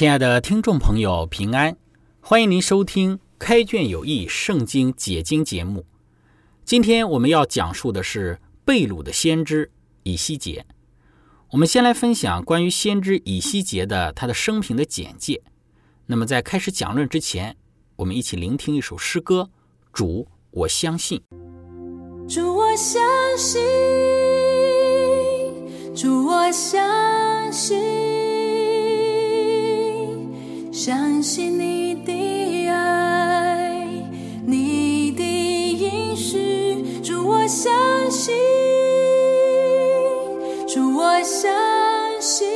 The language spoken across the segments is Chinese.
亲爱的听众朋友，平安！欢迎您收听《开卷有益·圣经解经》节目。今天我们要讲述的是贝鲁的先知以西结。我们先来分享关于先知以西结的他的生平的简介。那么在开始讲论之前，我们一起聆听一首诗歌：主，我相信。主，我相信。主，我相信。相信你的爱，你的应许，主我相信，主我相信，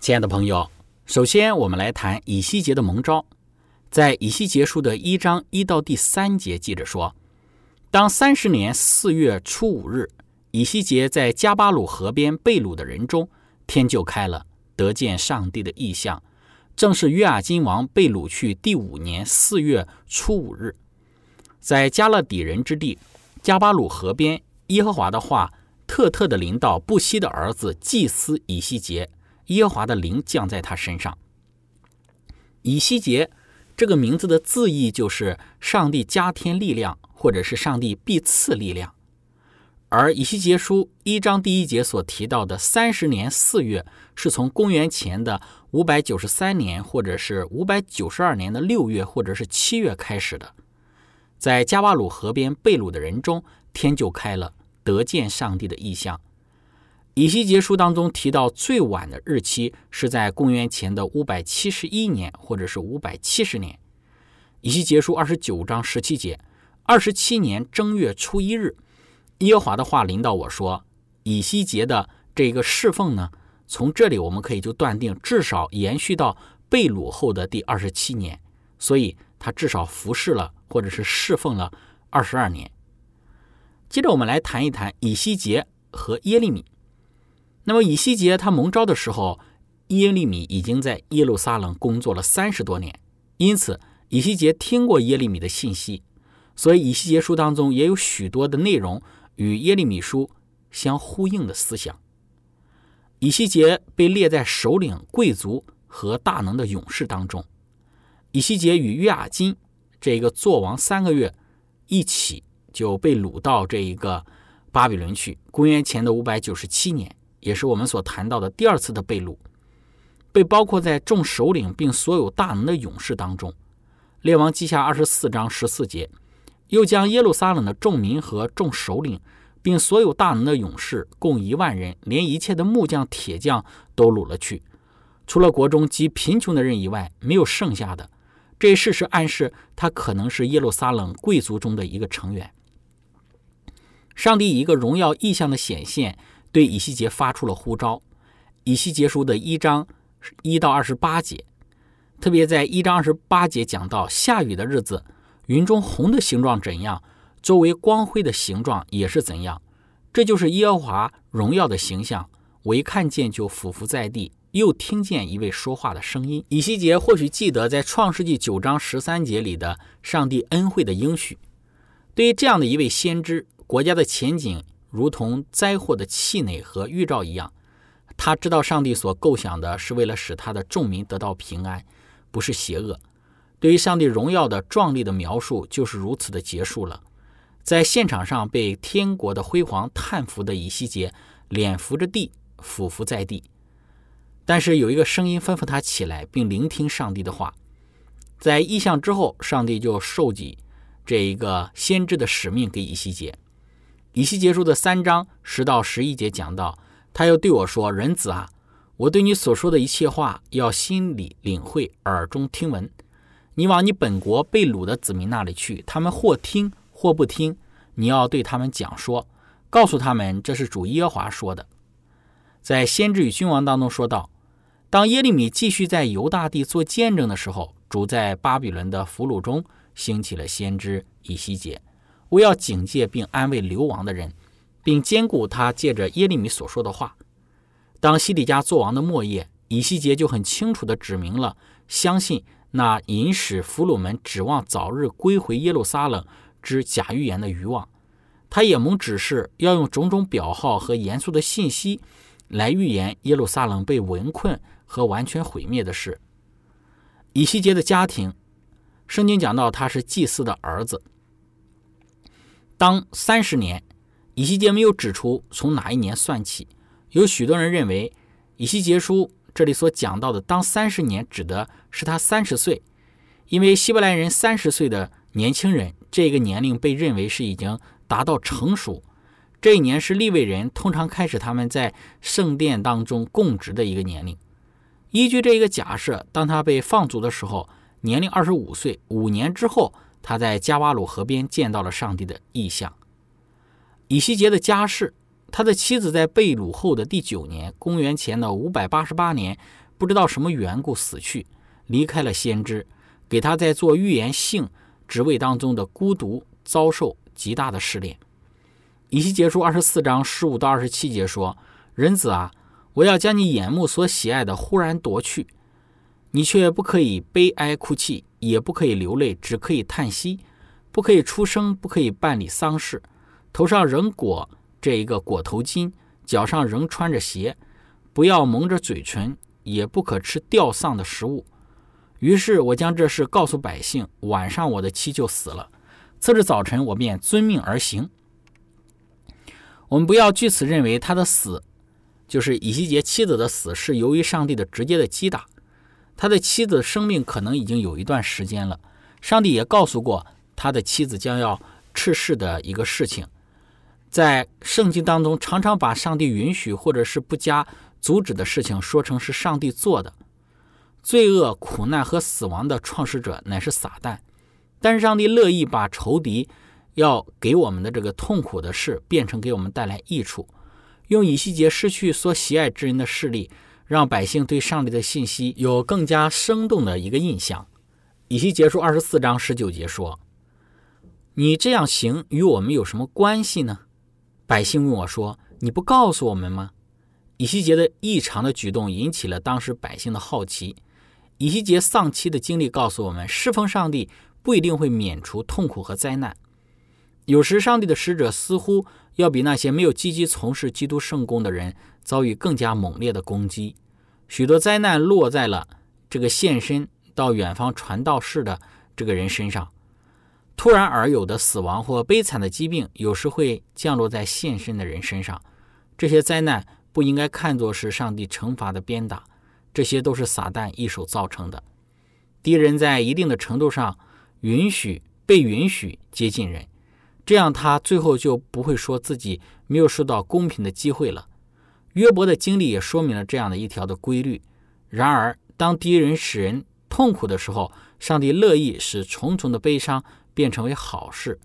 亲爱的朋友，首先我们来谈以西结的蒙召。在以西结书的一章一到第三节，记着说：当三十年四月初五日，以西结在加巴鲁河边被掳的人中，天就开了，得见上帝的异象。正是约雅金王被掳去第五年四月初五日，在加勒底人之地加巴鲁河边，耶和华的话特特的领导布西的儿子祭司以西结，耶华的灵降在他身上。以西结。这个名字的字义就是上帝加添力量，或者是上帝必赐力量。而以西结书一章第一节所提到的三十年四月，是从公元前的五百九十三年，或者是五百九十二年的六月，或者是七月开始的。在加瓦鲁河边被掳的人中，天就开了，得见上帝的意象。以西结书当中提到最晚的日期是在公元前的五百七十一年，或者是五百七十年。以西结书二十九章十七节，二十七年正月初一日，耶和华的话临到我说：“以西结的这个侍奉呢，从这里我们可以就断定，至少延续到被掳后的第二十七年，所以他至少服侍了，或者是侍奉了二十二年。”接着我们来谈一谈以西结和耶利米。那么以西结他蒙召的时候，耶利米已经在耶路撒冷工作了三十多年，因此以西结听过耶利米的信息，所以以西结书当中也有许多的内容与耶利米书相呼应的思想。以西结被列在首领、贵族和大能的勇士当中。以西结与约雅金这个做王三个月，一起就被掳到这一个巴比伦去。公元前的五百九十七年。也是我们所谈到的第二次的被掳，被包括在众首领并所有大能的勇士当中。列王记下二十四章十四节，又将耶路撒冷的众民和众首领，并所有大能的勇士共一万人，连一切的木匠、铁匠都掳了去，除了国中极贫穷的人以外，没有剩下的。这一事实暗示他可能是耶路撒冷贵族中的一个成员。上帝以一个荣耀意象的显现。对以西结发出了呼召，以西结书的一章一到二十八节，特别在一章二十八节讲到下雨的日子，云中红的形状怎样，周围光辉的形状也是怎样，这就是耶和华荣耀的形象。我一看见就俯伏在地，又听见一位说话的声音。以西结或许记得在创世纪九章十三节里的上帝恩惠的应许。对于这样的一位先知，国家的前景。如同灾祸的气馁和预兆一样，他知道上帝所构想的是为了使他的众民得到平安，不是邪恶。对于上帝荣耀的壮丽的描述就是如此的结束了。在现场上被天国的辉煌叹服的以西结，脸伏着地，俯伏在地。但是有一个声音吩咐他起来，并聆听上帝的话。在异象之后，上帝就授给这一个先知的使命给以西结。以西结书的三章十到十一节讲到，他又对我说：“人子啊，我对你所说的一切话，要心里领会，耳中听闻。你往你本国被掳的子民那里去，他们或听或不听，你要对他们讲说，告诉他们这是主耶华说的。”在先知与君王当中说道：“当耶利米继续在犹大地做见证的时候，主在巴比伦的俘虏中兴起了先知以西结。”我要警戒并安慰流亡的人，并兼顾他借着耶利米所说的话。当西底家作王的末夜，以西结就很清楚地指明了，相信那引使俘虏们指望早日归回耶路撒冷之假预言的欲望。他也蒙指示要用种种表号和严肃的信息来预言耶路撒冷被围困和完全毁灭的事。以西结的家庭，圣经讲到他是祭司的儿子。当三十年，以西结没有指出从哪一年算起。有许多人认为，以西结书这里所讲到的当三十年指的是他三十岁，因为希伯来人三十岁的年轻人这个年龄被认为是已经达到成熟。这一年是立位人通常开始他们在圣殿当中供职的一个年龄。依据这一个假设，当他被放逐的时候，年龄二十五岁，五年之后。他在加瓦鲁河边见到了上帝的意象。以西结的家世，他的妻子在被掳后的第九年（公元前的五百八十八年）不知道什么缘故死去，离开了先知，给他在做预言性职位当中的孤独遭受极大的试炼。以西结书二十四章十五到二十七节说：“人子啊，我要将你眼目所喜爱的忽然夺去，你却不可以悲哀哭泣，也不可以流泪，只可以叹息，不可以出声，不可以办理丧事，头上仍裹这一个裹头巾。”脚上仍穿着鞋，不要蒙着嘴唇，也不可吃吊丧的食物。于是我将这事告诉百姓，晚上我的妻就死了。次日早晨，我便遵命而行。我们不要据此认为他的死，就是以西结妻子的死，是由于上帝的直接的击打。他的妻子生命可能已经有一段时间了，上帝也告诉过他的妻子将要逝世的一个事情。在圣经当中，常常把上帝允许或者是不加阻止的事情说成是上帝做的。罪恶、苦难和死亡的创始者乃是撒旦，但是上帝乐意把仇敌要给我们的这个痛苦的事变成给我们带来益处，用以西结失去所喜爱之人的势力，让百姓对上帝的信息有更加生动的一个印象。以西结书二十四章十九节说：“你这样行与我们有什么关系呢？”百姓问我说：“你不告诉我们吗？”以西结的异常的举动引起了当时百姓的好奇。以西结丧妻的经历告诉我们，侍奉上帝不一定会免除痛苦和灾难。有时，上帝的使者似乎要比那些没有积极从事基督圣功的人遭遇更加猛烈的攻击。许多灾难落在了这个献身到远方传道士的这个人身上。突然而有的死亡或悲惨的疾病，有时会降落在现身的人身上。这些灾难不应该看作是上帝惩罚的鞭打，这些都是撒旦一手造成的。敌人在一定的程度上允许被允许接近人，这样他最后就不会说自己没有受到公平的机会了。约伯的经历也说明了这样的一条的规律。然而，当敌人使人痛苦的时候，上帝乐意使重重的悲伤。变成为好事，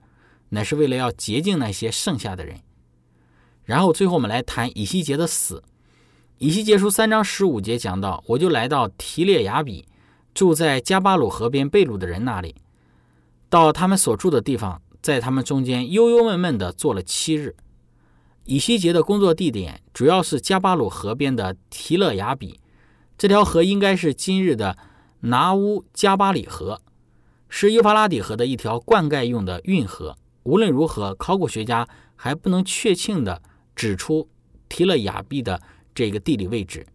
乃是为了要洁净那些剩下的人。然后最后我们来谈以西结的死。以西结书三章十五节讲到：“我就来到提列雅比，住在加巴鲁河边贝鲁的人那里，到他们所住的地方，在他们中间悠悠闷闷地坐了七日。”以西结的工作地点主要是加巴鲁河边的提勒雅比，这条河应该是今日的拿乌加巴里河。是幼发拉底河的一条灌溉用的运河。无论如何，考古学家还不能确切地指出提勒雅比的这个地理位置。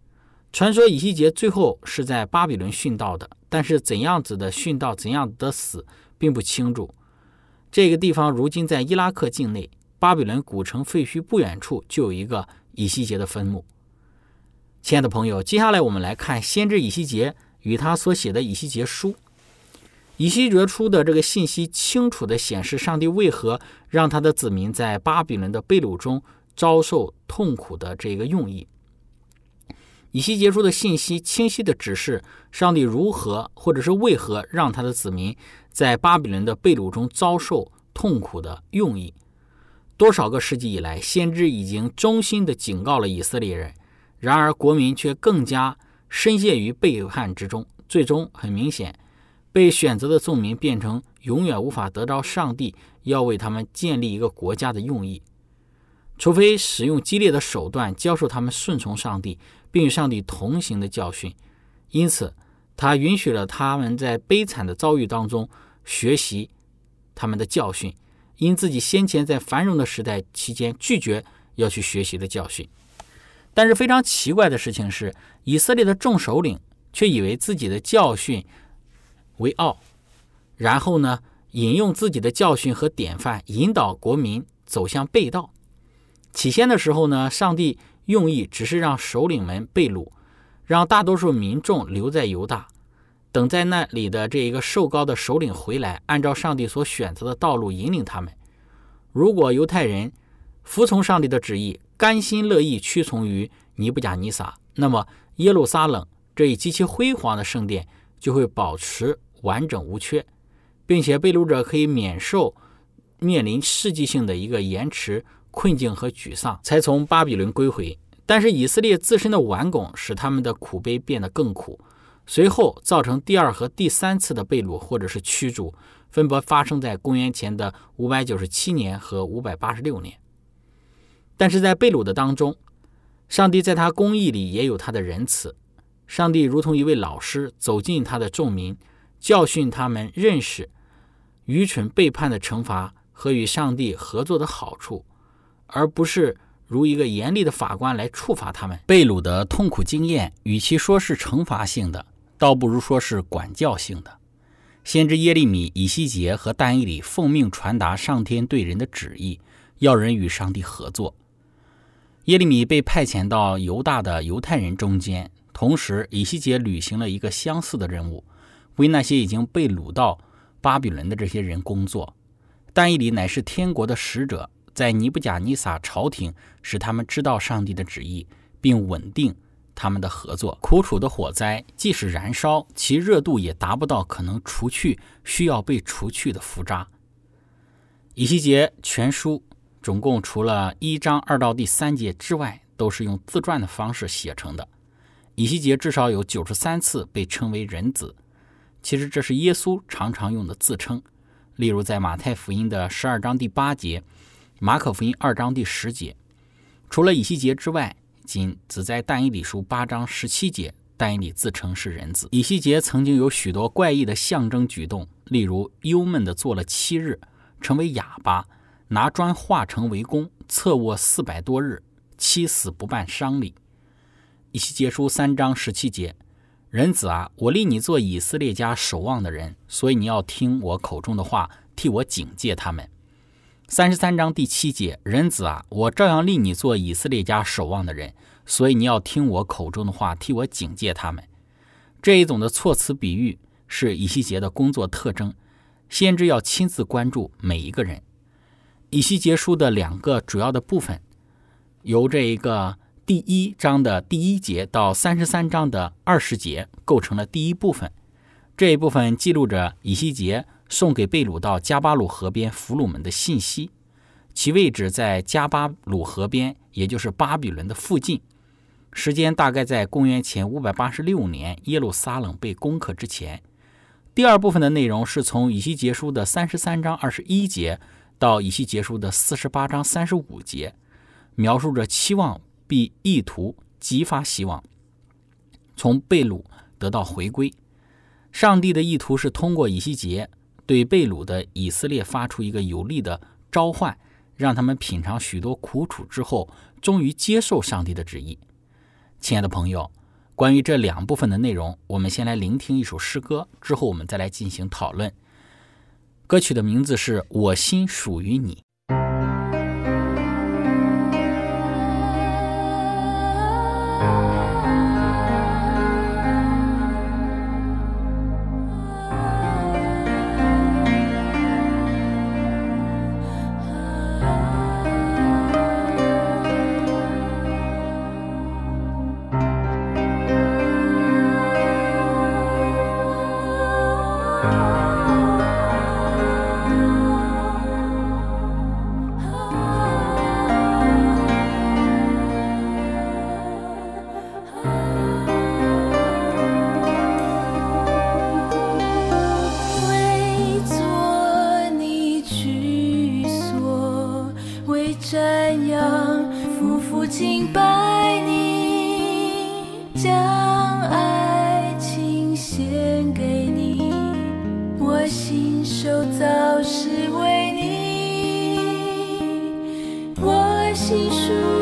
传说以西结最后是在巴比伦殉道的，但是怎样子的殉道，怎样的死，并不清楚。这个地方如今在伊拉克境内，巴比伦古城废墟不远处就有一个以西结的坟墓。亲爱的朋友，接下来我们来看先知以西结与他所写的以西结书。以西结出的这个信息清楚地显示，上帝为何让他的子民在巴比伦的被掳中遭受痛苦的这个用意。以西结出的信息清晰地指示上帝如何或者是为何让他的子民在巴比伦的被掳中遭受痛苦的用意。多少个世纪以来，先知已经衷心地警告了以色列人，然而国民却更加深陷于背叛之中，最终很明显。被选择的众民变成永远无法得到上帝要为他们建立一个国家的用意，除非使用激烈的手段教授他们顺从上帝并与上帝同行的教训。因此，他允许了他们在悲惨的遭遇当中学习他们的教训，因自己先前在繁荣的时代期间拒绝要去学习的教训。但是非常奇怪的事情是，以色列的众首领却以为自己的教训。为傲，然后呢，引用自己的教训和典范，引导国民走向背道。起先的时候呢，上帝用意只是让首领们被掳，让大多数民众留在犹大，等在那里的这一个瘦高的首领回来，按照上帝所选择的道路引领他们。如果犹太人服从上帝的旨意，甘心乐意屈从于尼布甲尼撒，那么耶路撒冷这一极其辉煌的圣殿就会保持。完整无缺，并且被掳者可以免受面临世纪性的一个延迟困境和沮丧，才从巴比伦归回。但是以色列自身的顽梗使他们的苦悲变得更苦，随后造成第二和第三次的被掳或者是驱逐，分别发生在公元前的五百九十七年和五百八十六年。但是在被掳的当中，上帝在他公义里也有他的仁慈，上帝如同一位老师走进他的众民，教训他们认识愚蠢背叛的惩罚和与上帝合作的好处，而不是。如一个严厉的法官来处罚他们，被掳的痛苦经验，与其说是惩罚性的，倒不如说是管教性的。先知耶利米、以西结和但以里奉命传达上天对人的旨意，要人与上帝合作。耶利米被派遣到犹大的犹太人中间，同时以西结履行了一个相似的任务，为那些已经被掳到巴比伦的这些人工作。但以里乃是天国的使者。在尼布甲尼撒朝廷，使他们知道上帝的旨意，并稳定他们的合作。苦楚的火灾即使燃烧，其热度也达不到可能除去需要被除去的浮渣。以西结全书总共除了一章二到第三节之外，都是用自传的方式写成的。以西结至少有九十三次被称为人子，其实这是耶稣常常用的自称，例如在马太福音的十二章第八节。马可福音二章第十节，除了以西结之外，仅只在但以理书八章十七节，但以理自称是人子。以西结曾经有许多怪异的象征举动，例如忧闷的坐了七日，成为哑巴；拿砖化成为弓，侧卧四百多日，七死不办丧礼。以西结书三章十七节，人子啊，我立你做以色列家守望的人，所以你要听我口中的话，替我警戒他们。三十三章第七节，人子啊，我照样立你做以色列家守望的人，所以你要听我口中的话，替我警戒他们。这一种的措辞比喻是以西结的工作特征，先知要亲自关注每一个人。以西结书的两个主要的部分，由这一个第一章的第一节到三十三章的二十节构成了第一部分。这一部分记录着以西结。送给贝鲁到加巴鲁河边俘虏们的信息，其位置在加巴鲁河边，也就是巴比伦的附近。时间大概在公元前五百八十六年，耶路撒冷被攻克之前。第二部分的内容是从以西结书的三十三章二十一节到以西结书的四十八章三十五节，描述着期望并意图激发希望，从贝鲁得到回归。上帝的意图是通过以西结。对被掳的以色列发出一个有力的召唤，让他们品尝许多苦楚之后，终于接受上帝的旨意。亲爱的朋友，关于这两部分的内容，我们先来聆听一首诗歌，之后我们再来进行讨论。歌曲的名字是《我心属于你》。细数。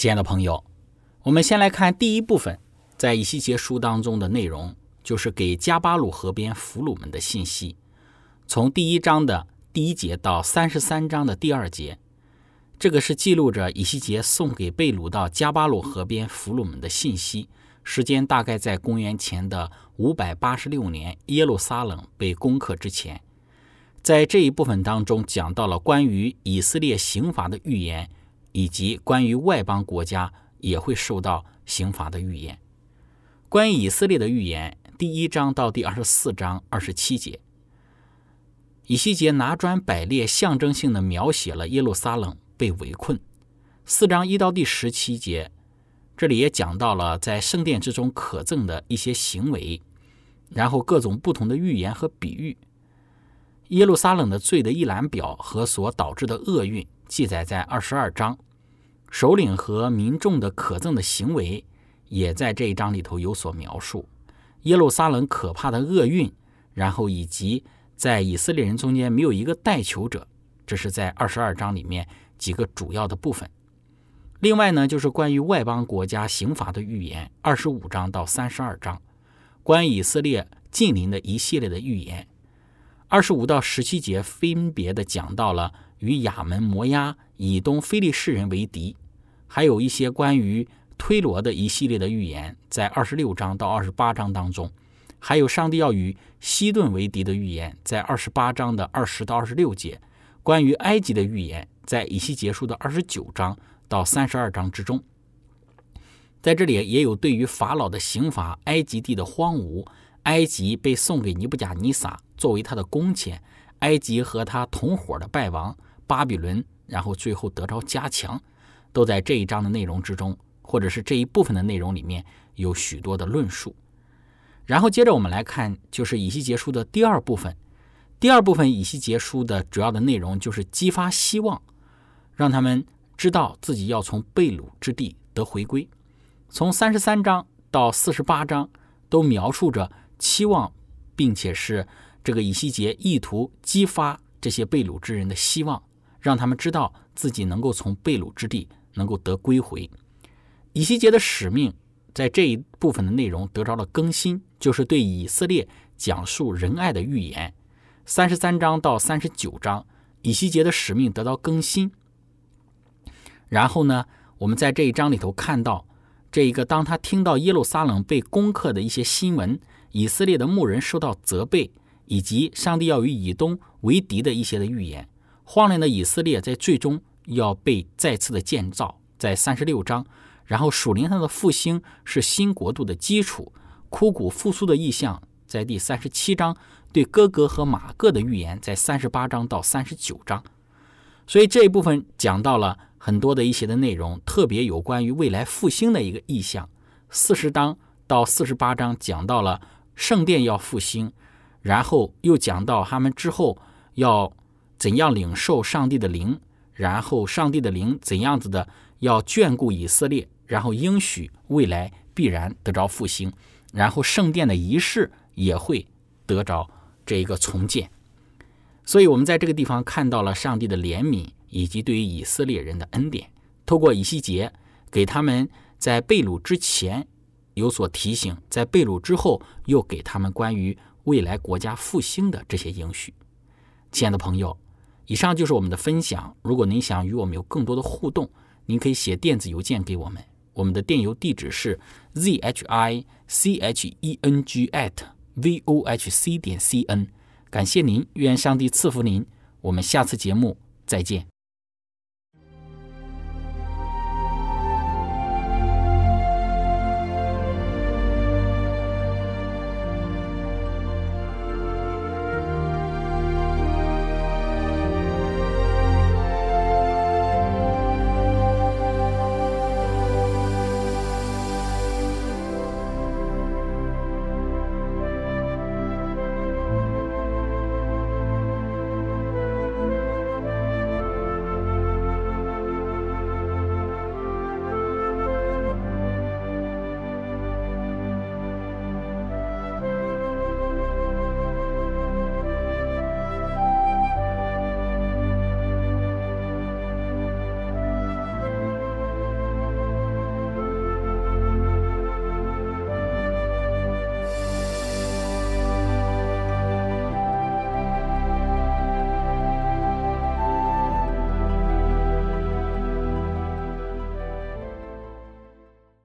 亲爱的朋友，我们先来看第一部分，在以西结书当中的内容，就是给加巴鲁河边俘虏们的信息。从第一章的第一节到三十三章的第二节，这个是记录着以西结送给被掳到加巴鲁河边俘虏们的信息。时间大概在公元前的五百八十六年，耶路撒冷被攻克之前。在这一部分当中，讲到了关于以色列刑罚的预言，以及关于外邦国家也会受到刑罚的预言。关于以色列的预言，第一章到第二十四章二十七节，以西结拿砖摆列，象征性的描写了耶路撒冷被围困。四章一到第十七节，这里也讲到了在圣殿之中可憎的一些行为，然后各种不同的预言和比喻。耶路撒冷的罪的一览表和所导致的厄运记载在二十二章，首领和民众的可憎的行为也在这一章里头有所描述。耶路撒冷可怕的厄运，然后以及在以色列人中间没有一个代求者，这是在二十二章里面几个主要的部分。另外呢，就是关于外邦国家刑罚的预言，二十五章到三十二章，关于以色列近邻的一系列的预言。二十五到十七节分别的讲到了与亚门、摩押、以东、非利士人为敌，还有一些关于推罗的一系列的预言，在二十六章到二十八章当中，还有上帝要与西顿为敌的预言，在二十八章的二十到二十六节，关于埃及的预言，在以西结束的二十九章到三十二章之中，在这里也有对于法老的刑罚、埃及地的荒芜。埃及被送给尼布甲尼撒作为他的工钱，埃及和他同伙的败亡，巴比伦，然后最后得着加强，都在这一章的内容之中，或者是这一部分的内容里面有许多的论述。然后接着我们来看，就是以西结书的第二部分。第二部分以西结书的主要的内容就是激发希望，让他们知道自己要从被掳之地得回归。从三十三章到四十八章都描述着。期望，并且是这个以西结意图激发这些被掳之人的希望，让他们知道自己能够从被掳之地能够得归回。以西结的使命在这一部分的内容得着了更新，就是对以色列讲述仁爱的预言。三十三章到三十九章，以西结的使命得到更新。然后呢，我们在这一章里头看到这一个，当他听到耶路撒冷被攻克的一些新闻。以色列的牧人受到责备，以及上帝要与以东为敌的一些的预言，荒凉的以色列在最终要被再次的建造，在三十六章，然后属灵上的复兴是新国度的基础，枯骨复苏的意象在第三十七章，对哥哥和马各的预言在三十八章到三十九章，所以这一部分讲到了很多的一些的内容，特别有关于未来复兴的一个意象，四十章到四十八章讲到了。圣殿要复兴，然后又讲到他们之后要怎样领受上帝的灵，然后上帝的灵怎样子的要眷顾以色列，然后应许未来必然得着复兴，然后圣殿的仪式也会得着这一个重建。所以，我们在这个地方看到了上帝的怜悯以及对于以色列人的恩典，透过以西结给他们在被掳之前。有所提醒，在被掳之后，又给他们关于未来国家复兴的这些应许。亲爱的朋友，以上就是我们的分享。如果您想与我们有更多的互动，您可以写电子邮件给我们，我们的电邮地址是 z h i c h e n g at v o h c 点 c n。感谢您，愿上帝赐福您。我们下次节目再见。